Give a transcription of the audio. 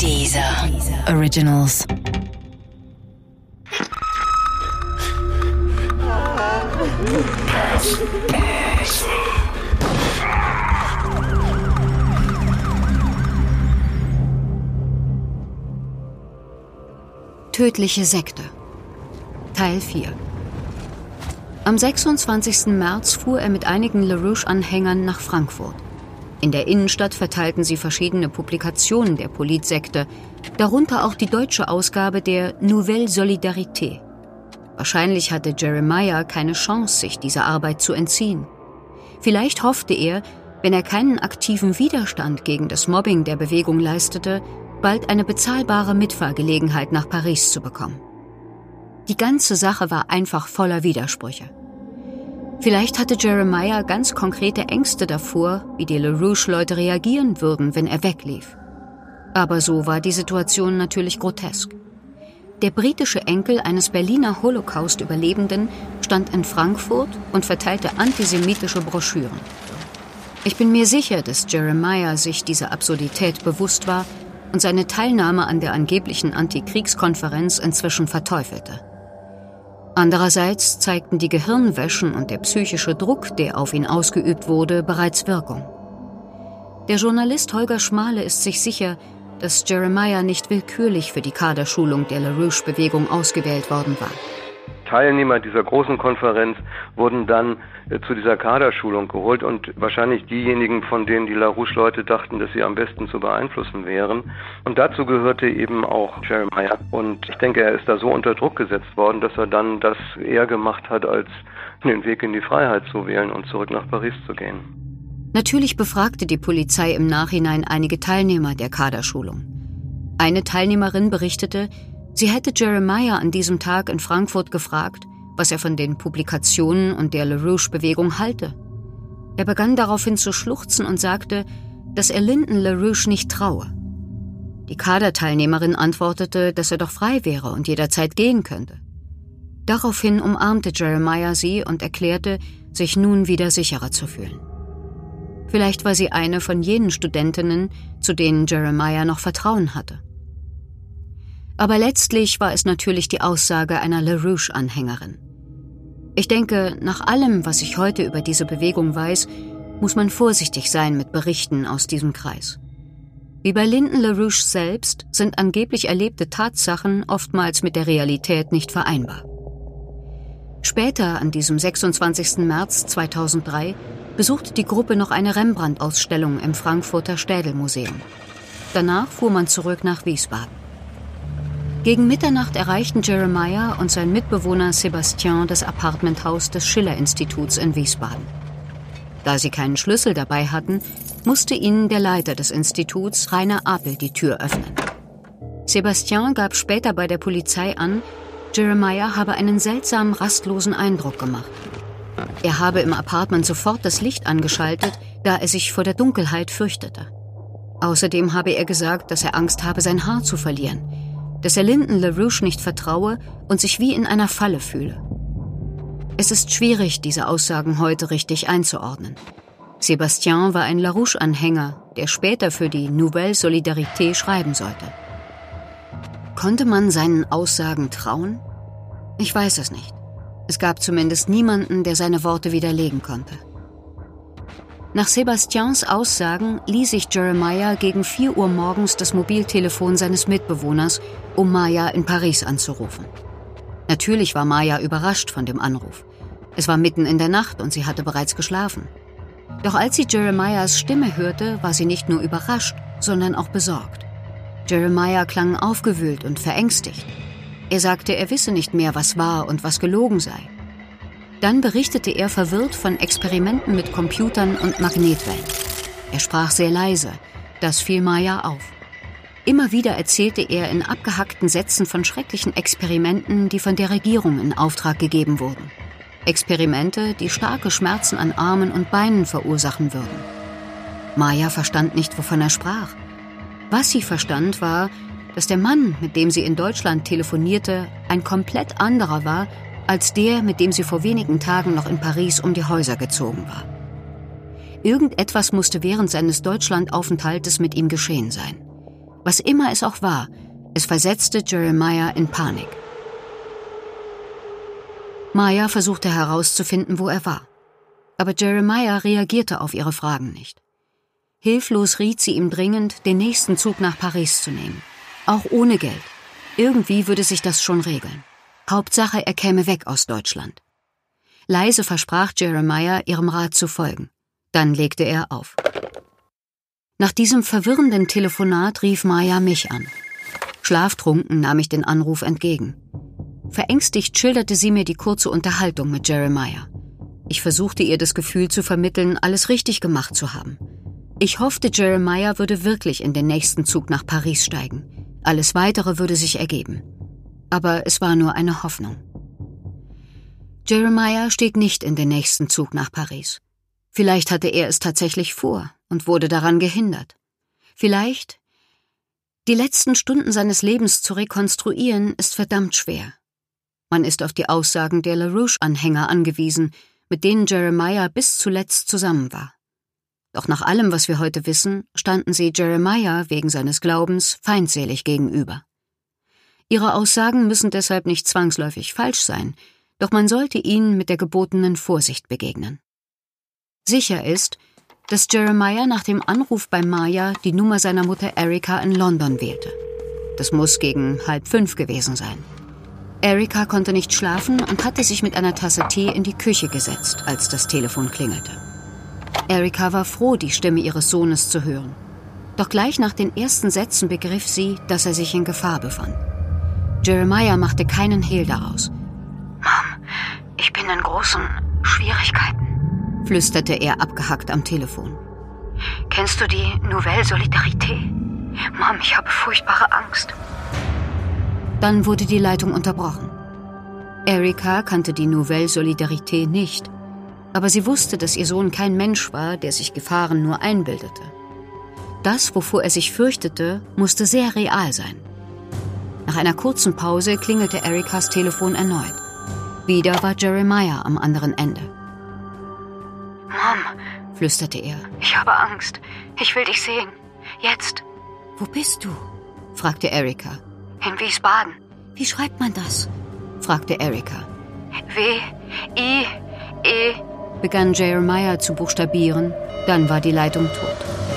Dieser Originals. Tödliche Sekte. Teil 4. Am 26. März fuhr er mit einigen LaRouche-Anhängern nach Frankfurt. In der Innenstadt verteilten sie verschiedene Publikationen der Politsekte, darunter auch die deutsche Ausgabe der Nouvelle Solidarité. Wahrscheinlich hatte Jeremiah keine Chance, sich dieser Arbeit zu entziehen. Vielleicht hoffte er, wenn er keinen aktiven Widerstand gegen das Mobbing der Bewegung leistete, bald eine bezahlbare Mitfahrgelegenheit nach Paris zu bekommen. Die ganze Sache war einfach voller Widersprüche. Vielleicht hatte Jeremiah ganz konkrete Ängste davor, wie die LaRouche-Leute reagieren würden, wenn er weglief. Aber so war die Situation natürlich grotesk. Der britische Enkel eines Berliner Holocaust-Überlebenden stand in Frankfurt und verteilte antisemitische Broschüren. Ich bin mir sicher, dass Jeremiah sich dieser Absurdität bewusst war und seine Teilnahme an der angeblichen Antikriegskonferenz inzwischen verteufelte. Andererseits zeigten die Gehirnwäschen und der psychische Druck, der auf ihn ausgeübt wurde, bereits Wirkung. Der Journalist Holger Schmale ist sich sicher, dass Jeremiah nicht willkürlich für die Kaderschulung der LaRouche-Bewegung ausgewählt worden war. Teilnehmer dieser großen Konferenz wurden dann äh, zu dieser Kaderschulung geholt und wahrscheinlich diejenigen, von denen die LaRouche-Leute dachten, dass sie am besten zu beeinflussen wären. Und dazu gehörte eben auch Jeremiah. Und ich denke, er ist da so unter Druck gesetzt worden, dass er dann das eher gemacht hat, als den Weg in die Freiheit zu wählen und zurück nach Paris zu gehen. Natürlich befragte die Polizei im Nachhinein einige Teilnehmer der Kaderschulung. Eine Teilnehmerin berichtete, Sie hätte Jeremiah an diesem Tag in Frankfurt gefragt, was er von den Publikationen und der LaRouche-Bewegung halte. Er begann daraufhin zu schluchzen und sagte, dass er Lyndon LaRouche nicht traue. Die Kaderteilnehmerin antwortete, dass er doch frei wäre und jederzeit gehen könnte. Daraufhin umarmte Jeremiah sie und erklärte, sich nun wieder sicherer zu fühlen. Vielleicht war sie eine von jenen Studentinnen, zu denen Jeremiah noch Vertrauen hatte. Aber letztlich war es natürlich die Aussage einer LaRouche-Anhängerin. Ich denke, nach allem, was ich heute über diese Bewegung weiß, muss man vorsichtig sein mit Berichten aus diesem Kreis. Wie bei Lyndon LaRouche selbst sind angeblich erlebte Tatsachen oftmals mit der Realität nicht vereinbar. Später, an diesem 26. März 2003, besuchte die Gruppe noch eine Rembrandt-Ausstellung im Frankfurter Städelmuseum. Danach fuhr man zurück nach Wiesbaden. Gegen Mitternacht erreichten Jeremiah und sein Mitbewohner Sebastian das Apartmenthaus des Schiller-Instituts in Wiesbaden. Da sie keinen Schlüssel dabei hatten, musste ihnen der Leiter des Instituts, Rainer Apel, die Tür öffnen. Sebastian gab später bei der Polizei an, Jeremiah habe einen seltsamen, rastlosen Eindruck gemacht. Er habe im Apartment sofort das Licht angeschaltet, da er sich vor der Dunkelheit fürchtete. Außerdem habe er gesagt, dass er Angst habe, sein Haar zu verlieren dass er Lyndon LaRouche nicht vertraue und sich wie in einer Falle fühle. Es ist schwierig, diese Aussagen heute richtig einzuordnen. Sébastien war ein LaRouche-Anhänger, der später für die Nouvelle Solidarité schreiben sollte. Konnte man seinen Aussagen trauen? Ich weiß es nicht. Es gab zumindest niemanden, der seine Worte widerlegen konnte. Nach Sebastians Aussagen ließ sich Jeremiah gegen 4 Uhr morgens das Mobiltelefon seines Mitbewohners, um Maya in Paris anzurufen. Natürlich war Maya überrascht von dem Anruf. Es war mitten in der Nacht und sie hatte bereits geschlafen. Doch als sie Jeremiahs Stimme hörte, war sie nicht nur überrascht, sondern auch besorgt. Jeremiah klang aufgewühlt und verängstigt. Er sagte, er wisse nicht mehr, was wahr und was gelogen sei. Dann berichtete er verwirrt von Experimenten mit Computern und Magnetwellen. Er sprach sehr leise, das fiel Maya auf. Immer wieder erzählte er in abgehackten Sätzen von schrecklichen Experimenten, die von der Regierung in Auftrag gegeben wurden. Experimente, die starke Schmerzen an Armen und Beinen verursachen würden. Maya verstand nicht, wovon er sprach. Was sie verstand, war, dass der Mann, mit dem sie in Deutschland telefonierte, ein komplett anderer war als der, mit dem sie vor wenigen Tagen noch in Paris um die Häuser gezogen war. Irgendetwas musste während seines Deutschlandaufenthaltes mit ihm geschehen sein. Was immer es auch war, es versetzte Jeremiah in Panik. Maya versuchte herauszufinden, wo er war. Aber Jeremiah reagierte auf ihre Fragen nicht. Hilflos riet sie ihm dringend, den nächsten Zug nach Paris zu nehmen. Auch ohne Geld. Irgendwie würde sich das schon regeln. Hauptsache, er käme weg aus Deutschland. Leise versprach Jeremiah, ihrem Rat zu folgen. Dann legte er auf. Nach diesem verwirrenden Telefonat rief Maya mich an. Schlaftrunken nahm ich den Anruf entgegen. Verängstigt schilderte sie mir die kurze Unterhaltung mit Jeremiah. Ich versuchte ihr das Gefühl zu vermitteln, alles richtig gemacht zu haben. Ich hoffte, Jeremiah würde wirklich in den nächsten Zug nach Paris steigen. Alles Weitere würde sich ergeben. Aber es war nur eine Hoffnung. Jeremiah stieg nicht in den nächsten Zug nach Paris. Vielleicht hatte er es tatsächlich vor und wurde daran gehindert. Vielleicht die letzten Stunden seines Lebens zu rekonstruieren, ist verdammt schwer. Man ist auf die Aussagen der LaRouche-Anhänger angewiesen, mit denen Jeremiah bis zuletzt zusammen war. Doch nach allem, was wir heute wissen, standen sie Jeremiah wegen seines Glaubens feindselig gegenüber. Ihre Aussagen müssen deshalb nicht zwangsläufig falsch sein, doch man sollte ihnen mit der gebotenen Vorsicht begegnen. Sicher ist, dass Jeremiah nach dem Anruf bei Maya die Nummer seiner Mutter Erika in London wählte. Das muss gegen halb fünf gewesen sein. Erika konnte nicht schlafen und hatte sich mit einer Tasse Tee in die Küche gesetzt, als das Telefon klingelte. Erika war froh, die Stimme ihres Sohnes zu hören. Doch gleich nach den ersten Sätzen begriff sie, dass er sich in Gefahr befand. Jeremiah machte keinen Hehl daraus. Mom, ich bin in großen Schwierigkeiten, flüsterte er abgehackt am Telefon. Kennst du die Nouvelle Solidarité? Mom, ich habe furchtbare Angst. Dann wurde die Leitung unterbrochen. Erika kannte die Nouvelle Solidarité nicht, aber sie wusste, dass ihr Sohn kein Mensch war, der sich Gefahren nur einbildete. Das, wovor er sich fürchtete, musste sehr real sein. Nach einer kurzen Pause klingelte Erikas Telefon erneut. Wieder war Jeremiah am anderen Ende. Mom, flüsterte er. Ich habe Angst. Ich will dich sehen. Jetzt. Wo bist du? fragte Erika. In Wiesbaden. Wie schreibt man das? fragte Erika. W, I, E. begann Jeremiah zu buchstabieren, dann war die Leitung tot.